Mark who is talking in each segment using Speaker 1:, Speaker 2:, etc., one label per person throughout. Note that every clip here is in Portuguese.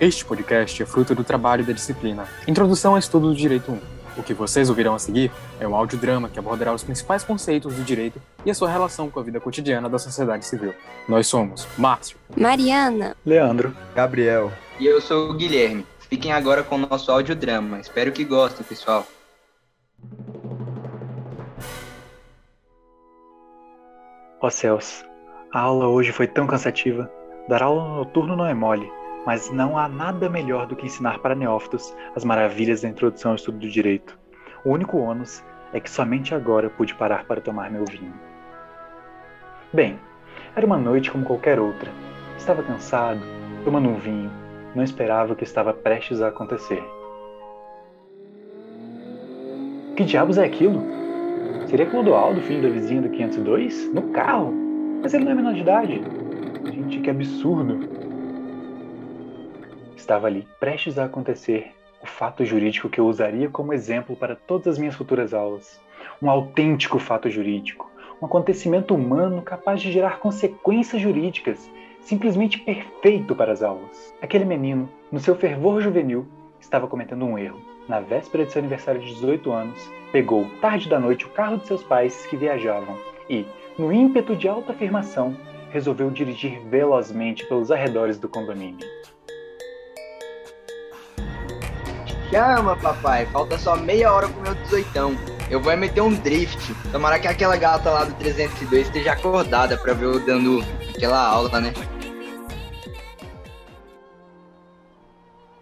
Speaker 1: Este podcast é fruto do trabalho da disciplina Introdução ao Estudo do Direito 1. O que vocês ouvirão a seguir é um audiodrama que abordará os principais conceitos do direito e a sua relação com a vida cotidiana da sociedade civil. Nós somos Márcio,
Speaker 2: Mariana,
Speaker 3: Leandro,
Speaker 4: Gabriel
Speaker 5: e eu sou o Guilherme. Fiquem agora com o nosso audiodrama. Espero que gostem, pessoal.
Speaker 3: Ó oh, céus, a aula hoje foi tão cansativa. Dar aula no noturno não é mole, mas não há nada melhor do que ensinar para neófitos as maravilhas da introdução ao estudo do direito. O único ônus é que somente agora pude parar para tomar meu vinho. Bem, era uma noite como qualquer outra. Estava cansado, tomando um vinho, não esperava o que estava prestes a acontecer. Que diabos é aquilo? Seria Clodoaldo, filho da vizinha do 502? No carro? Mas ele não é menor de idade. Gente, que absurdo. Estava ali, prestes a acontecer, o fato jurídico que eu usaria como exemplo para todas as minhas futuras aulas. Um autêntico fato jurídico. Um acontecimento humano capaz de gerar consequências jurídicas, simplesmente perfeito para as aulas. Aquele menino, no seu fervor juvenil, estava cometendo um erro. Na véspera de seu aniversário de 18 anos, pegou, tarde da noite, o carro de seus pais que viajavam e, no ímpeto de autoafirmação, resolveu dirigir velozmente pelos arredores do condomínio.
Speaker 5: Chama, papai. Falta só meia hora pro meu dezoitão. Eu vou meter um drift. Tomara que aquela gata lá do 302 esteja acordada pra ver eu dando aquela aula, né?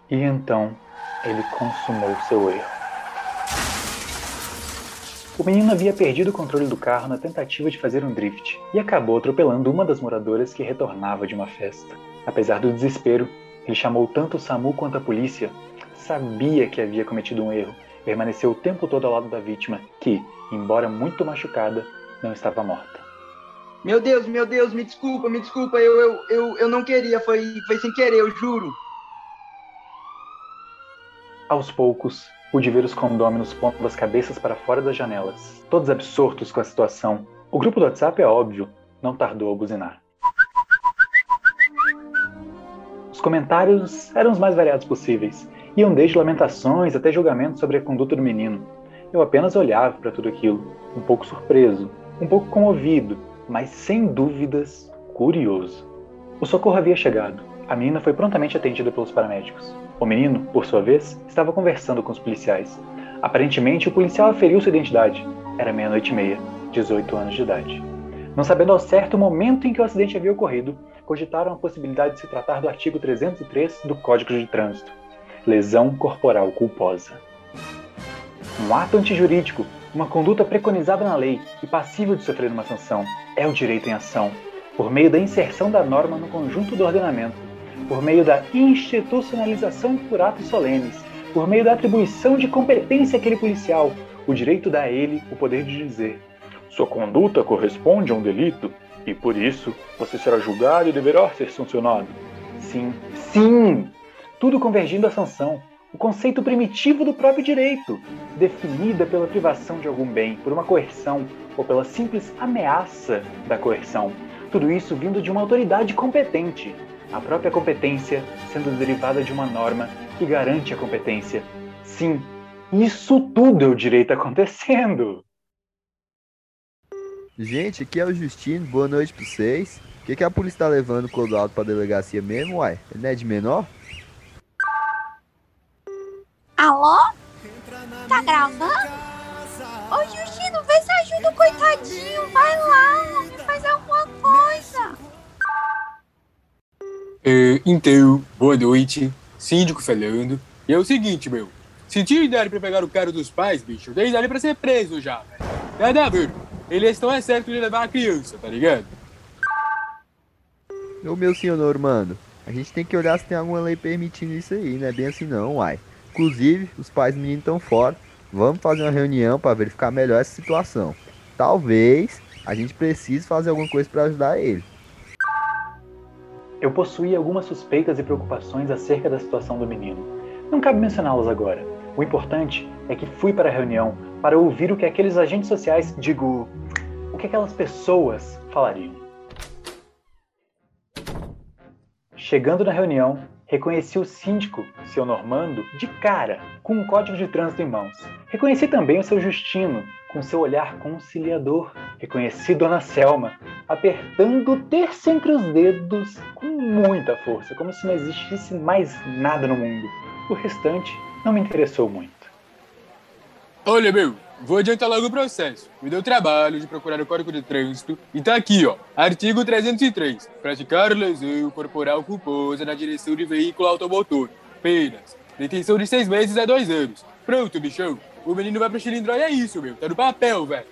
Speaker 3: E então, ele consumou seu erro. O menino havia perdido o controle do carro na tentativa de fazer um drift e acabou atropelando uma das moradoras que retornava de uma festa. Apesar do desespero, ele chamou tanto o SAMU quanto a polícia sabia que havia cometido um erro, permaneceu o tempo todo ao lado da vítima, que, embora muito machucada, não estava morta.
Speaker 5: Meu Deus, meu Deus, me desculpa, me desculpa, eu, eu, eu, eu não queria, foi, foi sem querer, eu juro.
Speaker 3: Aos poucos, pude ver os condôminos pondo as cabeças para fora das janelas, todos absortos com a situação. O grupo do WhatsApp é óbvio, não tardou a buzinar. Os comentários eram os mais variados possíveis, Iam desde lamentações até julgamentos sobre a conduta do menino. Eu apenas olhava para tudo aquilo, um pouco surpreso, um pouco comovido, mas sem dúvidas curioso. O socorro havia chegado. A menina foi prontamente atendida pelos paramédicos. O menino, por sua vez, estava conversando com os policiais. Aparentemente, o policial aferiu sua identidade. Era meia-noite e meia, 18 anos de idade. Não sabendo ao certo o momento em que o acidente havia ocorrido, cogitaram a possibilidade de se tratar do artigo 303 do Código de Trânsito, lesão corporal culposa. Um ato antijurídico, uma conduta preconizada na lei e passível de sofrer uma sanção, é o direito em ação, por meio da inserção da norma no conjunto do ordenamento, por meio da institucionalização por atos solenes, por meio da atribuição de competência àquele policial, o direito dá a ele o poder de dizer: sua conduta corresponde a um delito e por isso você será julgado e deverá ser sancionado. Sim, sim! Tudo convergindo à sanção, o conceito primitivo do próprio direito, definida pela privação de algum bem, por uma coerção ou pela simples ameaça da coerção. Tudo isso vindo de uma autoridade competente, a própria competência sendo derivada de uma norma que garante a competência. Sim, isso tudo é o direito acontecendo.
Speaker 4: Gente, aqui é o Justino, boa noite pra vocês. O que, que a polícia tá levando o Clodoaldo pra delegacia mesmo, uai? Ele não é de menor?
Speaker 2: Alô? Tá gravando? Ô Justino, vê se ajuda o coitadinho. Vai lá, me faz alguma coisa.
Speaker 1: É, então, boa noite. Síndico falando. E é o seguinte, meu. Se tinha dali pra pegar o cara dos pais, bicho, daí dali pra ser preso já, velho. Nada a ver. Eles estão é certo de levar a criança, tá ligado?
Speaker 4: Ô meu senhor, mano, a gente tem que olhar se tem alguma lei permitindo isso aí, não é bem assim não, uai. Inclusive, os pais do menino estão fora. Vamos fazer uma reunião para verificar melhor essa situação. Talvez a gente precise fazer alguma coisa para ajudar ele.
Speaker 3: Eu possuía algumas suspeitas e preocupações acerca da situação do menino. Não cabe mencioná-las agora. O importante é que fui para a reunião para ouvir o que aqueles agentes sociais, digo, o que aquelas pessoas falariam. Chegando na reunião, Reconheci o síndico, seu Normando, de cara, com um código de trânsito em mãos. Reconheci também o seu Justino, com seu olhar conciliador. Reconheci Dona Selma, apertando o terço entre os dedos com muita força, como se não existisse mais nada no mundo. O restante não me interessou muito.
Speaker 1: Olha, meu, vou adiantar logo o processo. Me deu trabalho de procurar o Código de Trânsito e tá aqui, ó. Artigo 303. Praticar lesão corporal culposa na direção de veículo automotor. Penas. Detenção de seis meses a dois anos. Pronto, bichão. O menino vai pro cilindro é isso, meu. Tá no papel, velho.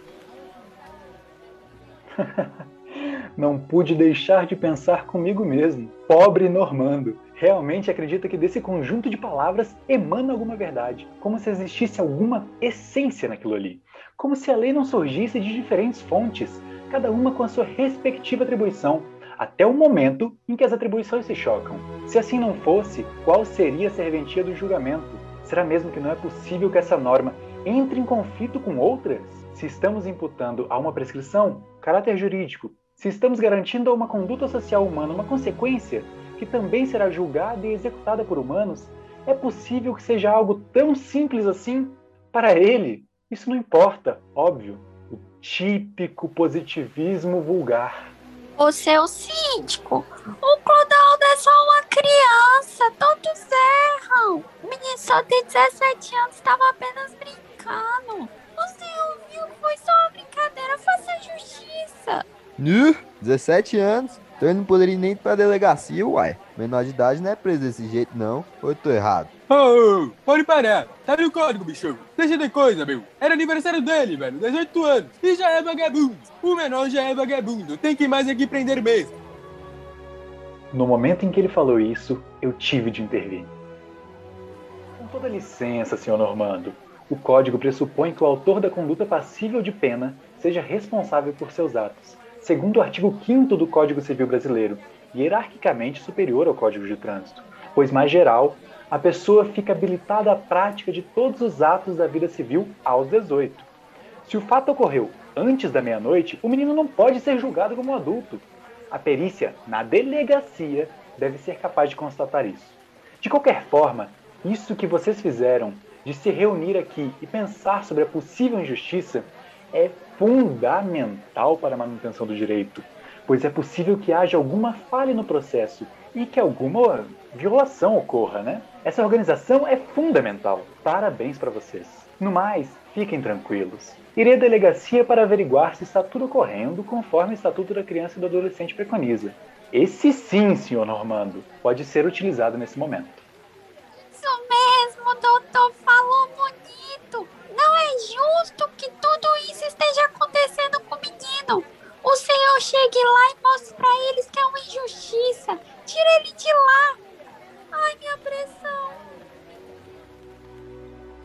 Speaker 3: Não pude deixar de pensar comigo mesmo. Pobre Normando. Realmente acredita que desse conjunto de palavras emana alguma verdade, como se existisse alguma essência naquilo ali. Como se a lei não surgisse de diferentes fontes, cada uma com a sua respectiva atribuição, até o momento em que as atribuições se chocam. Se assim não fosse, qual seria a serventia do julgamento? Será mesmo que não é possível que essa norma entre em conflito com outras? Se estamos imputando a uma prescrição caráter jurídico, se estamos garantindo a uma conduta social humana uma consequência que também será julgada e executada por humanos, é possível que seja algo tão simples assim? Para ele, isso não importa, óbvio. O típico positivismo vulgar.
Speaker 2: O seu síndico, o Clodoaldo é só uma criança, todos erram. O menino só tem 17 anos, estava apenas brincando. O senhor viu que foi só uma brincadeira, faça justiça.
Speaker 4: Nu, 17 anos. Então ele não poderia nem ir pra delegacia, uai. Menor de idade não é preso desse jeito, não. Ou eu tô errado?
Speaker 1: Ô, oh, pode parar. Tá no código, bichão. Deixa de coisa, meu. Era aniversário dele, velho. 18 anos. E já é vagabundo. O menor já é vagabundo. Tem que mais aqui prender mesmo.
Speaker 3: No momento em que ele falou isso, eu tive de intervir. Com toda licença, senhor Normando. O código pressupõe que o autor da conduta passível de pena seja responsável por seus atos, segundo o artigo 5 do Código Civil Brasileiro, hierarquicamente superior ao Código de Trânsito, pois mais geral, a pessoa fica habilitada à prática de todos os atos da vida civil aos 18. Se o fato ocorreu antes da meia-noite, o menino não pode ser julgado como adulto. A perícia na delegacia deve ser capaz de constatar isso. De qualquer forma, isso que vocês fizeram de se reunir aqui e pensar sobre a possível injustiça é fundamental para a manutenção do direito, pois é possível que haja alguma falha no processo e que alguma violação ocorra, né? Essa organização é fundamental. Parabéns para vocês. No mais, fiquem tranquilos. Irei à delegacia para averiguar se está tudo ocorrendo conforme o Estatuto da Criança e do Adolescente preconiza. Esse sim, senhor Normando, pode ser utilizado nesse momento.
Speaker 2: Chegue lá e mostre para eles que é uma injustiça. Tira ele de lá. Ai, minha pressão.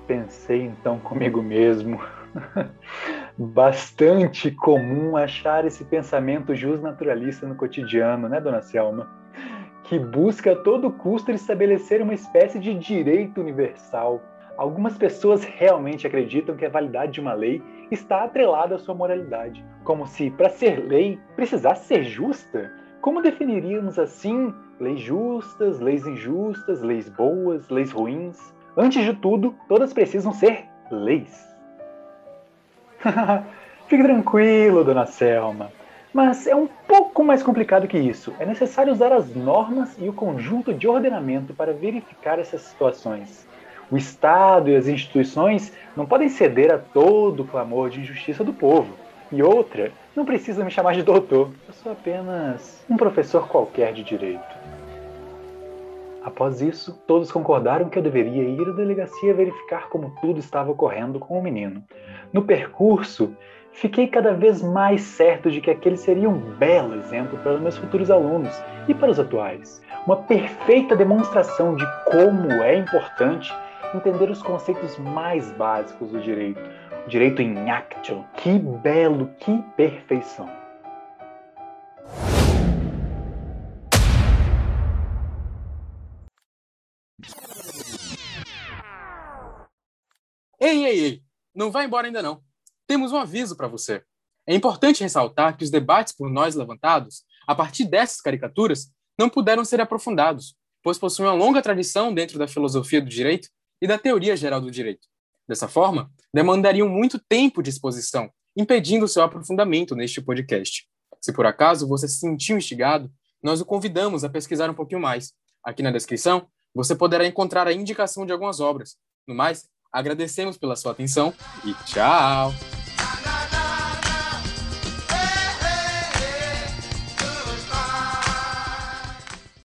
Speaker 3: Pensei então comigo mesmo. Bastante comum achar esse pensamento justnaturalista no cotidiano, né, dona Selma? que busca a todo custo estabelecer uma espécie de direito universal. Algumas pessoas realmente acreditam que a validade de uma lei está atrelada à sua moralidade, como se, para ser lei, precisasse ser justa. Como definiríamos assim leis justas, leis injustas, leis boas, leis ruins? Antes de tudo, todas precisam ser leis. Fique tranquilo, dona Selma. Mas é um pouco mais complicado que isso. É necessário usar as normas e o conjunto de ordenamento para verificar essas situações. O Estado e as instituições não podem ceder a todo o clamor de injustiça do povo. E outra, não precisa me chamar de doutor, eu sou apenas um professor qualquer de direito. Após isso, todos concordaram que eu deveria ir à delegacia verificar como tudo estava ocorrendo com o menino. No percurso, fiquei cada vez mais certo de que aquele seria um belo exemplo para os meus futuros alunos e para os atuais. Uma perfeita demonstração de como é importante entender os conceitos mais básicos do direito. O direito em actio. Que belo, que perfeição.
Speaker 1: Ei, ei, ei! Não vai embora ainda não temos um aviso para você. É importante ressaltar que os debates por nós levantados, a partir dessas caricaturas, não puderam ser aprofundados, pois possui uma longa tradição dentro da filosofia do direito e da teoria geral do direito. Dessa forma, demandariam muito tempo de exposição, impedindo seu aprofundamento neste podcast. Se por acaso você se sentiu instigado, nós o convidamos a pesquisar um pouquinho mais. Aqui na descrição, você poderá encontrar a indicação de algumas obras. No mais, agradecemos pela sua atenção e tchau!